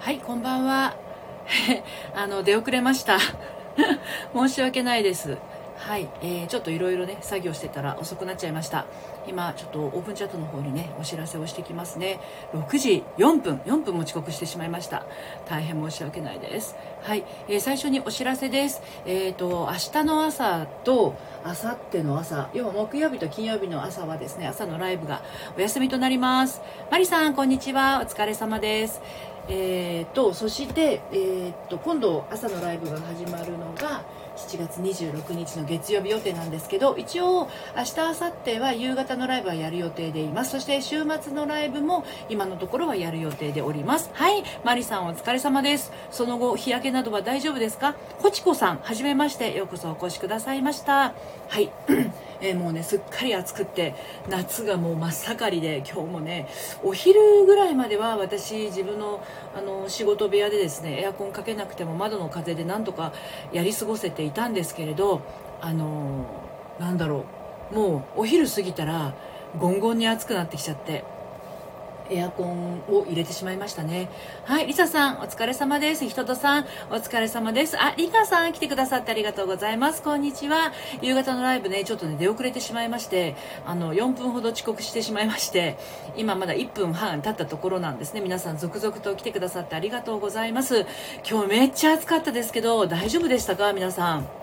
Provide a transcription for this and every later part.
はいこんばんは。あの出遅れました。申し訳ないです。はい、えー、ちょっといろいろね作業してたら遅くなっちゃいました。今ちょっとオープンチャットの方にねお知らせをしてきますね。6時4分4分も遅刻してしまいました。大変申し訳ないです。はい、えー、最初にお知らせです。えっ、ー、と明日の朝と明後日の朝要は木曜日と金曜日の朝はですね朝のライブがお休みとなります。マリさんこんにちは。お疲れ様です。えーと、そして、えーと、今度朝のライブが始まるのが7月26日の月曜日予定なんですけど一応明日明後日は夕方のライブはやる予定でいます。そして週末のライブも今のところはやる予定でおります。はい。マリさんお疲れ様です。その後日焼けなどは大丈夫ですか？コチコさんはじめまして。ようこそお越しくださいました。はい。えー、もうねすっかり暑くって夏がもう真っ盛りで今日もねお昼ぐらいまでは私自分のあの仕事部屋でですねエアコンかけなくても窓の風でなんとかやり過ごせていたんですけれどあのー、なんだろうもうお昼過ぎたらゴンゴンに暑くなってきちゃってエアコンを入れてしまいましたね。はいリサさんお疲れ様です。ひととさんお疲れ様です。あリカさん来てくださってありがとうございます。こんにちは。夕方のライブねちょっとね出遅れてしまいましてあの4分ほど遅刻してしまいまして今まだ1分半経ったところなんですね。皆さん続々と来てくださってありがとうございます。今日めっちゃ暑かったですけど大丈夫でしたか？皆さん。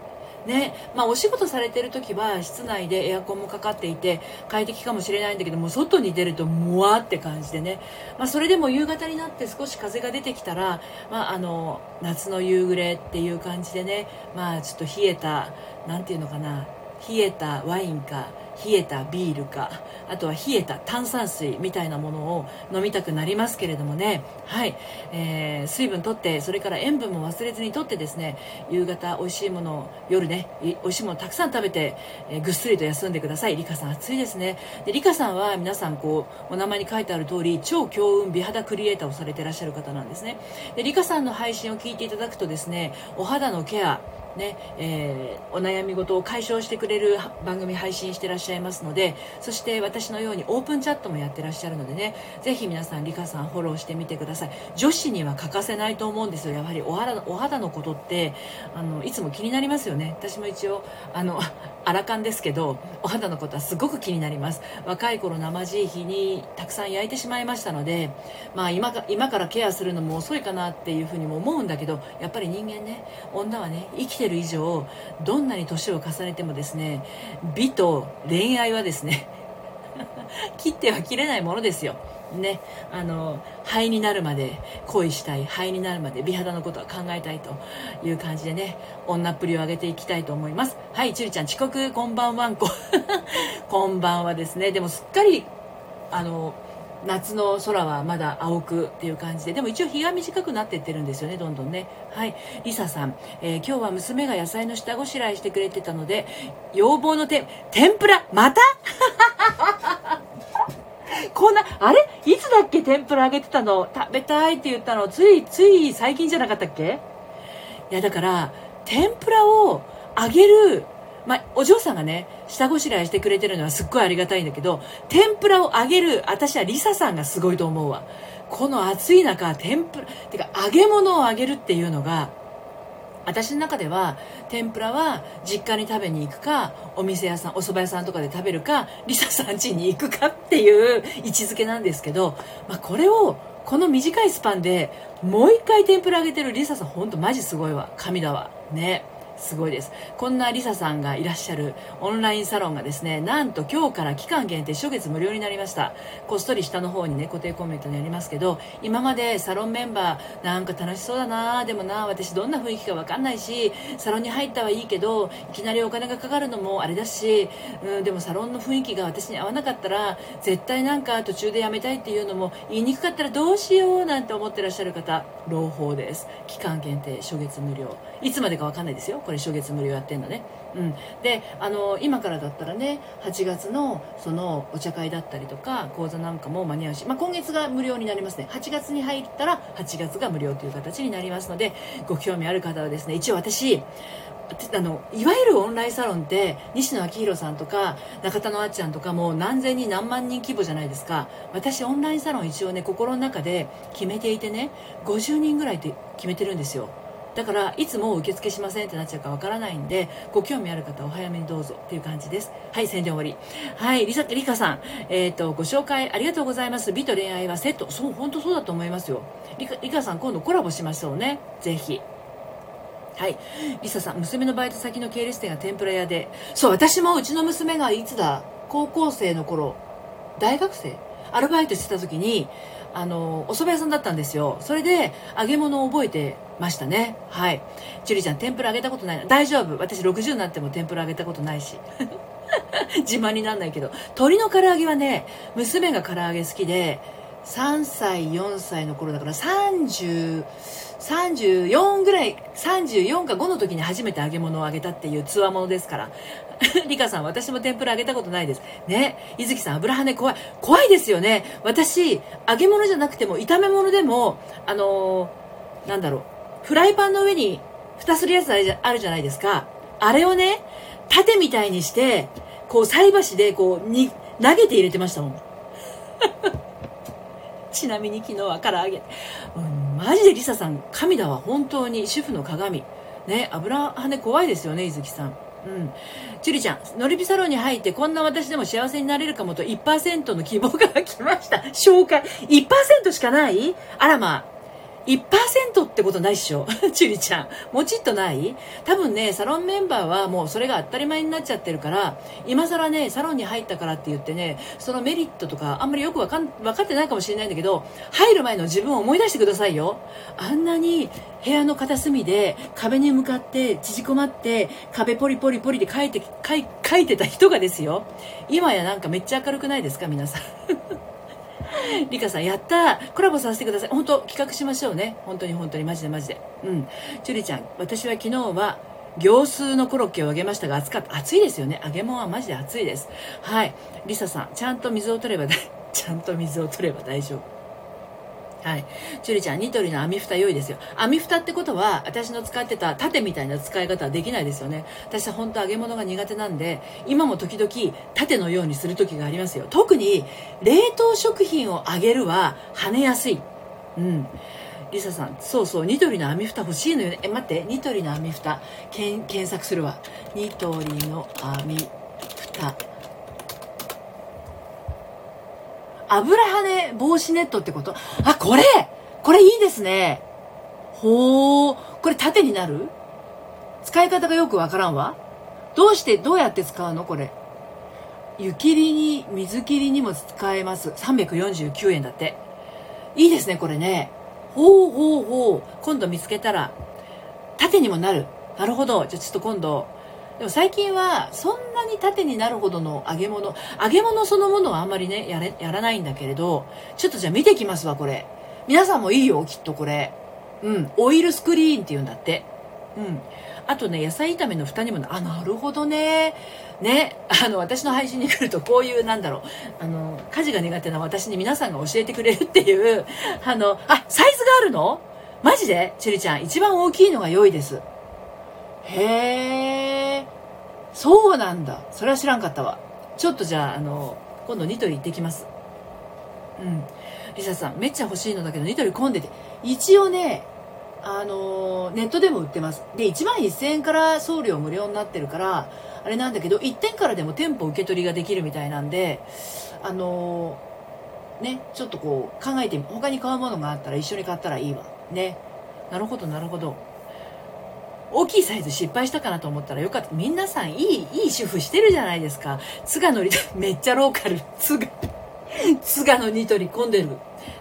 ね。まあ、お仕事されてる時は室内でエアコンもかかっていて快適かもしれないんだけども外に出るともわって感じでね、まあ、それでも夕方になって少し風が出てきたら、まあ、あの夏の夕暮れっていう感じでね、まあ、ちょっと冷えた何て言うのかな。冷えたワインか冷えたビールかあとは冷えた炭酸水みたいなものを飲みたくなりますけれどもね。はい、えー、水分とってそれから塩分も忘れずにとってですね夕方美味しいものを夜ね美味しいものをたくさん食べて、えー、ぐっすりと休んでください。リカさん暑いですね。でリカさんは皆さんこうお名前に書いてある通り超強運美肌クリエイターをされてらっしゃる方なんですね。でリカさんの配信を聞いていただくとですねお肌のケアねえー、お悩み事を解消してくれる番組配信してらっしゃいますのでそして私のようにオープンチャットもやってらっしゃるのでねぜひ皆さんリカさんフォローしてみてください。女子には欠かせないと思うんですよ。やはりお肌お肌のことってあのいつも気になりますよね。私も一応あのアラカンですけどお肌のことはすごく気になります。若い頃生地日にたくさん焼いてしまいましたので、まあ今、今からケアするのも遅いかなっていうふうにも思うんだけどやっぱり人間ね女はね生きてる以上どんなに年を重ねてもですね美と恋愛はですね 切っては切れないものですよ。ねあの肺になるまで恋したい肺になるまで美肌のことは考えたいという感じでね女っぷりを上げていきたいと思います。はいちゅりちゃん遅刻こんばんはんこ。こんばんはですね。でもすっかりあの夏の空はまだ青くっていう感じででも一応日が短くなっていってるんですよねどんどんね。はい。リサさん、えー、今日は娘が野菜の下ごしらえしてくれてたので要望のて天ぷらまた？こんなあれ？いつだっけ天ぷら揚げてたの？食べたいって言ったの？ついつい最近じゃなかったっけ？いやだから天ぷらを揚げるまあ、お嬢さんがね、下ごしらえしてくれてるのはすっごいありがたいんだけど、天ぷらを揚げる、私はリサさんがすごいと思うわ。この暑い中、天ぷら、てか揚げ物を揚げるっていうのが、私の中では天ぷらは実家に食べに行くかお店屋さんお蕎麦屋さんとかで食べるかリサさん家に行くかっていう位置づけなんですけど、まあ、これをこの短いスパンでもう一回天ぷら揚げてるリサさん本当マジすごいわ。神だわ。ね。すごいです。こんなリサさんがいらっしゃるオンラインサロンがですねなんと今日から期間限定初月無料になりました。こっそり下の方にね固定コメントにありますけど今までサロンメンバーなんか楽しそうだなでもな私どんな雰囲気か分かんないしサロンに入ったはいいけどいきなりお金がかかるのもあれだし、うん、でもサロンの雰囲気が私に合わなかったら絶対なんか途中でやめたいっていうのも言いにくかったらどうしようなんて思ってらっしゃる方朗報です。期間限定初月無料。いつまでか分かんないですよ。これ初月無料やってんだね。うん、であの今からだったらね8月のそのお茶会だったりとか講座なんかも間に合うし、まあ、今月が無料になりますね。8月に入ったら8月が無料という形になりますのでご興味ある方はですね一応私あのいわゆるオンラインサロンって西野昭弘さんとか中田のあっちゃんとかも何千人何万人規模じゃないですか。私オンラインサロン一応ね心の中で決めていてね50人ぐらいって決めてるんですよ。だからいつも受付しませんってなっちゃうかわからないんでご興味ある方お早めにどうぞっていう感じです。はい宣伝終わり。はいりさりかさん。えっ、ー、とご紹介ありがとうございます。美と恋愛はセット。そう本当そうだと思いますよ。りかりかさん今度コラボしましょうね。ぜひ。はい。リサさん、娘のバイト先の系列店が天ぷら屋で。そう、私もうちの娘がいつだ？高校生の頃、大学生？アルバイトしてた時に、あの、お蕎麦屋さんだったんですよ。それで、揚げ物を覚えてましたね。はい。樹里ちゃん、天ぷら揚げたことない大丈夫。私60になっても天ぷら揚げたことないし。自慢になんないけど。鶏の唐揚げはね、娘が唐揚げ好きで、3歳、4歳の頃だから30、34ぐらい、34か5の時に初めて揚げ物を揚げたっていうつわものですから。リカさん、私も天ぷら揚げたことないです。ね。伊月さん、油跳ね怖い。怖いですよね。私、揚げ物じゃなくても、炒め物でも、あのー、なんだろう。フライパンの上に蓋するやつあるじゃないですか。あれをね、縦みたいにして、こう、菜箸で、こう、に、投げて入れてましたもん。ちなみに昨日は唐揚げ。うん、マジでリサさん、神だわ。本当に主婦の鏡。ね、油跳ね怖いですよね、伊月さん。うん。チュリちゃん、ノリピサロンに入ってこんな私でも幸せになれるかもと1%の希望が来ました。紹介。1%しかない？あらまあ。1%ってことないっしょ？チュリちゃん。もちっとない？多分ね、サロンメンバーはもうそれが当たり前になっちゃってるから、今更ね、サロンに入ったからって言ってね、そのメリットとかあんまりよくわかん、分かってないかもしれないんだけど、入る前の自分を思い出してくださいよ。あんなに部屋の片隅で壁に向かって縮こまって壁ポリポリポリで書いて、書い書いてた人がですよ。今やなんかめっちゃ明るくないですか？皆さん。リカさん、やったコラボさせてください。本当企画しましょうね。本当に本当に、マジでマジで。うん。チュリちゃん、私は昨日は、行数のコロッケを揚げましたが、暑かった。暑いですよね。揚げ物はマジで暑いです。はい。リサさん、ちゃんと水を取れば、ちゃんと水を取れば大丈夫。はい。チュリちゃん、ニトリの網蓋良いですよ。網蓋ってことは、私の使ってた縦みたいな使い方はできないですよね。私は本当揚げ物が苦手なんで、今も時々縦のようにする時がありますよ。特に、冷凍食品を揚げるは跳ねやすい。うん。リサさん、そうそう、ニトリの網蓋欲しいのよね。え、待って、ニトリの網蓋、検索するわ。ニトリの網蓋。油跳ね防止ネットってこと？あ、これこれいいですね。ほー。これ縦になる？使い方がよくわからんわ。どうして、どうやって使うの？これ。湯切りに、水切りにも使えます。349円だって。いいですね、これね。ほうほうほう。今度見つけたら、縦にもなる。なるほど。じゃあちょっと今度、でも最近はそんなに縦になるほどの揚げ物揚げ物そのものはあんまりねやれやらないんだけれどちょっとじゃあ見てきますわこれ。皆さんもいいよきっとこれ。うん。オイルスクリーンっていうんだって。うん。あとね野菜炒めの蓋にもあなるほどね。ね。あの私の配信に来るとこういうなんだろう。あの家事が苦手な私に皆さんが教えてくれるっていうあのあサイズがあるの？マジで？チュリちゃん。一番大きいのが良いです。へえそうなんだ。それは知らんかったわ。ちょっとじゃああの今度ニトリ行ってきます。うん。リサさんめっちゃ欲しいのだけどニトリ混んでて。一応ねあのネットでも売ってます。で1万1000円から送料無料になってるからあれなんだけど1点からでも店舗受け取りができるみたいなんであのねちょっとこう考えて他に買うものがあったら一緒に買ったらいいわ。ね。なるほどなるほど。大きいサイズ失敗したかなと思ったらよかった。皆さんいい、いい主婦してるじゃないですか。津賀のり、めっちゃローカル。津賀。津賀のニトリ混んでる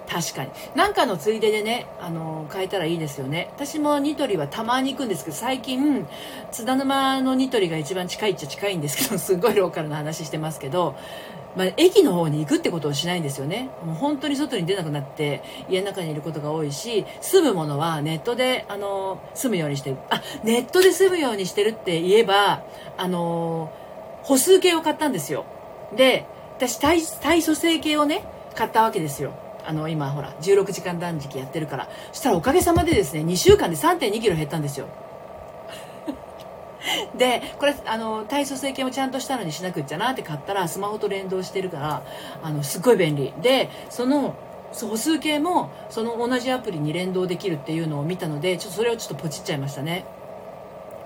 確かに。なんかのついででねあの変えたらいいですよね。私もニトリはたまに行くんですけど最近津田沼のニトリが一番近いっちゃ近いんですけど すごいローカルな話してますけどまあ、駅の方に行くってことをしないんですよね。もう本当に外に出なくなって家の中にいることが多いし住むものはネットであの住むようにしてる。あネットで住むようにしてるって言えばあの歩数計を買ったんですよ。で私体体組成計をね買ったわけですよ。あの今ほら16時間断食やってるから。そしたらおかげさまでですね2週間で3 2キロ減ったんですよ。でこれあの体組成計もちゃんとしたのにしなくっちゃなって買ったらスマホと連動してるからあのすっごい便利。でその歩数計もその同じアプリに連動できるっていうのを見たのでちょっとそれをちょっとポチっちゃいましたね。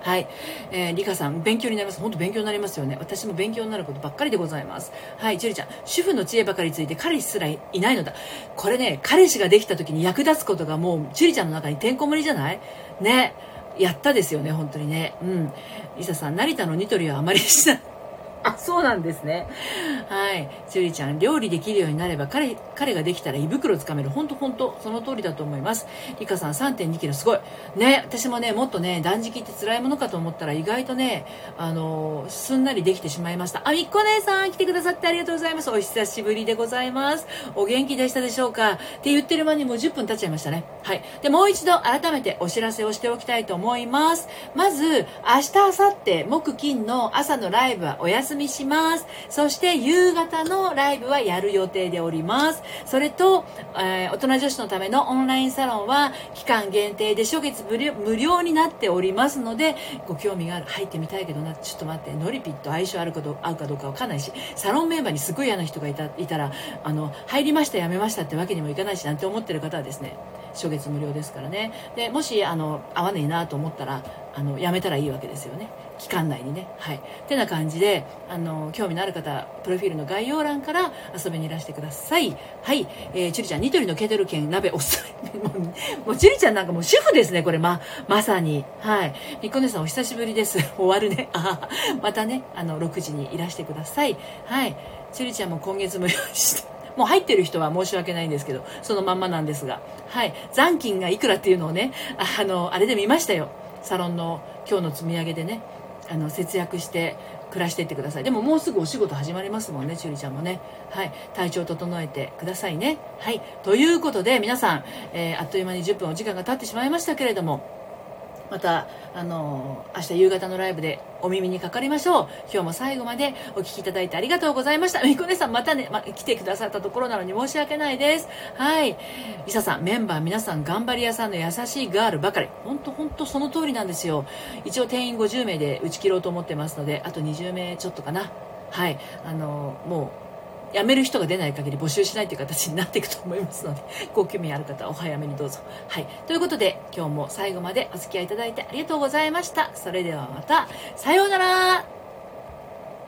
はい。えー、リカさん、勉強になります。本当勉強になりますよね。私も勉強になることばっかりでございます。はい、ジュリちゃん、主婦の知恵ばかりについて彼氏すらいないのだ。これね、彼氏ができた時に役立つことがもう、ジュリちゃんの中にてんこ盛りじゃない？ね。やったですよね、本当にね。うん。リサさん、成田のニトリはあまりしない。そうなんですね。はい。ジュリちゃん、料理できるようになれば、彼、彼ができたら胃袋をつかめる。ほんとほんと、その通りだと思います。リカさん、3.2キロ、すごい。ね、私もね、もっとね、断食って辛いものかと思ったら、意外とね、あのすんなりできてしまいました。あ、みっこ姉さん、来てくださってありがとうございます。お久しぶりでございます。お元気でしたでしょうか？って言ってる間にもう10分経っちゃいましたね。はい。で、もう一度改めてお知らせをしておきたいと思います。まず、明日、明後日、木、金の朝のライブはお休み休みします。そして夕方のライブはやる予定でおります。それと、えー、大人女子のためのオンラインサロンは期間限定で初月無料になっておりますので、ご興味がある、入ってみたいけどな、ちょっと待って、ノリピット相性あるかど合うかどうかわかんないし、サロンメンバーにすごい嫌な人がいたいたら、あの、入りました、やめましたってわけにもいかないし、なんて思ってる方はですね、初月無料ですからね。で、もし、あの、合わねえなと思ったら、あの、やめたらいいわけですよね。期間内にね。はい。ってな感じで、あの、興味のある方、プロフィールの概要欄から遊びにいらしてください。はい。えー、チュリちゃん、ニトリのケトル券鍋おすすめ。もう、もうチュリちゃんなんかもう主婦ですね、これ、ま、まさに。はい。みっこねさん、お久しぶりです。終わるね。あまたね、あの、6時にいらしてください。はい。チュリちゃんも今月無料して。もう入ってる人は申し訳ないんですけど、そのまんまなんですが。はい。残金がいくらっていうのをね、あの、あれで見ましたよ。サロンの今日の積み上げでね。あの節約して暮らしていってください。でももうすぐお仕事始まりますもんねちゅりちゃんもね。はい。体調整えてくださいね。はい。ということで皆さん、えー、あっという間に10分お時間が経ってしまいましたけれどもまた、あの明日夕方のライブでお耳にかかりましょう。今日も最後までお聴きいただいてありがとうございました。みこねさん、またね、ま、来てくださったところなのに申し訳ないです。はい。リサさん、メンバー皆さん頑張り屋さんの優しいガールばかり。ほんとほんとその通りなんですよ。一応定員50名で打ち切ろうと思ってますので、あと20名ちょっとかな。はい。あのもう、辞める人が出ない限り募集しないという形になっていくと思いますので、ご興味ある方はお早めにどうぞ。はい。ということで、今日も最後までお付き合いいただいてありがとうございました。それではまた、さようなら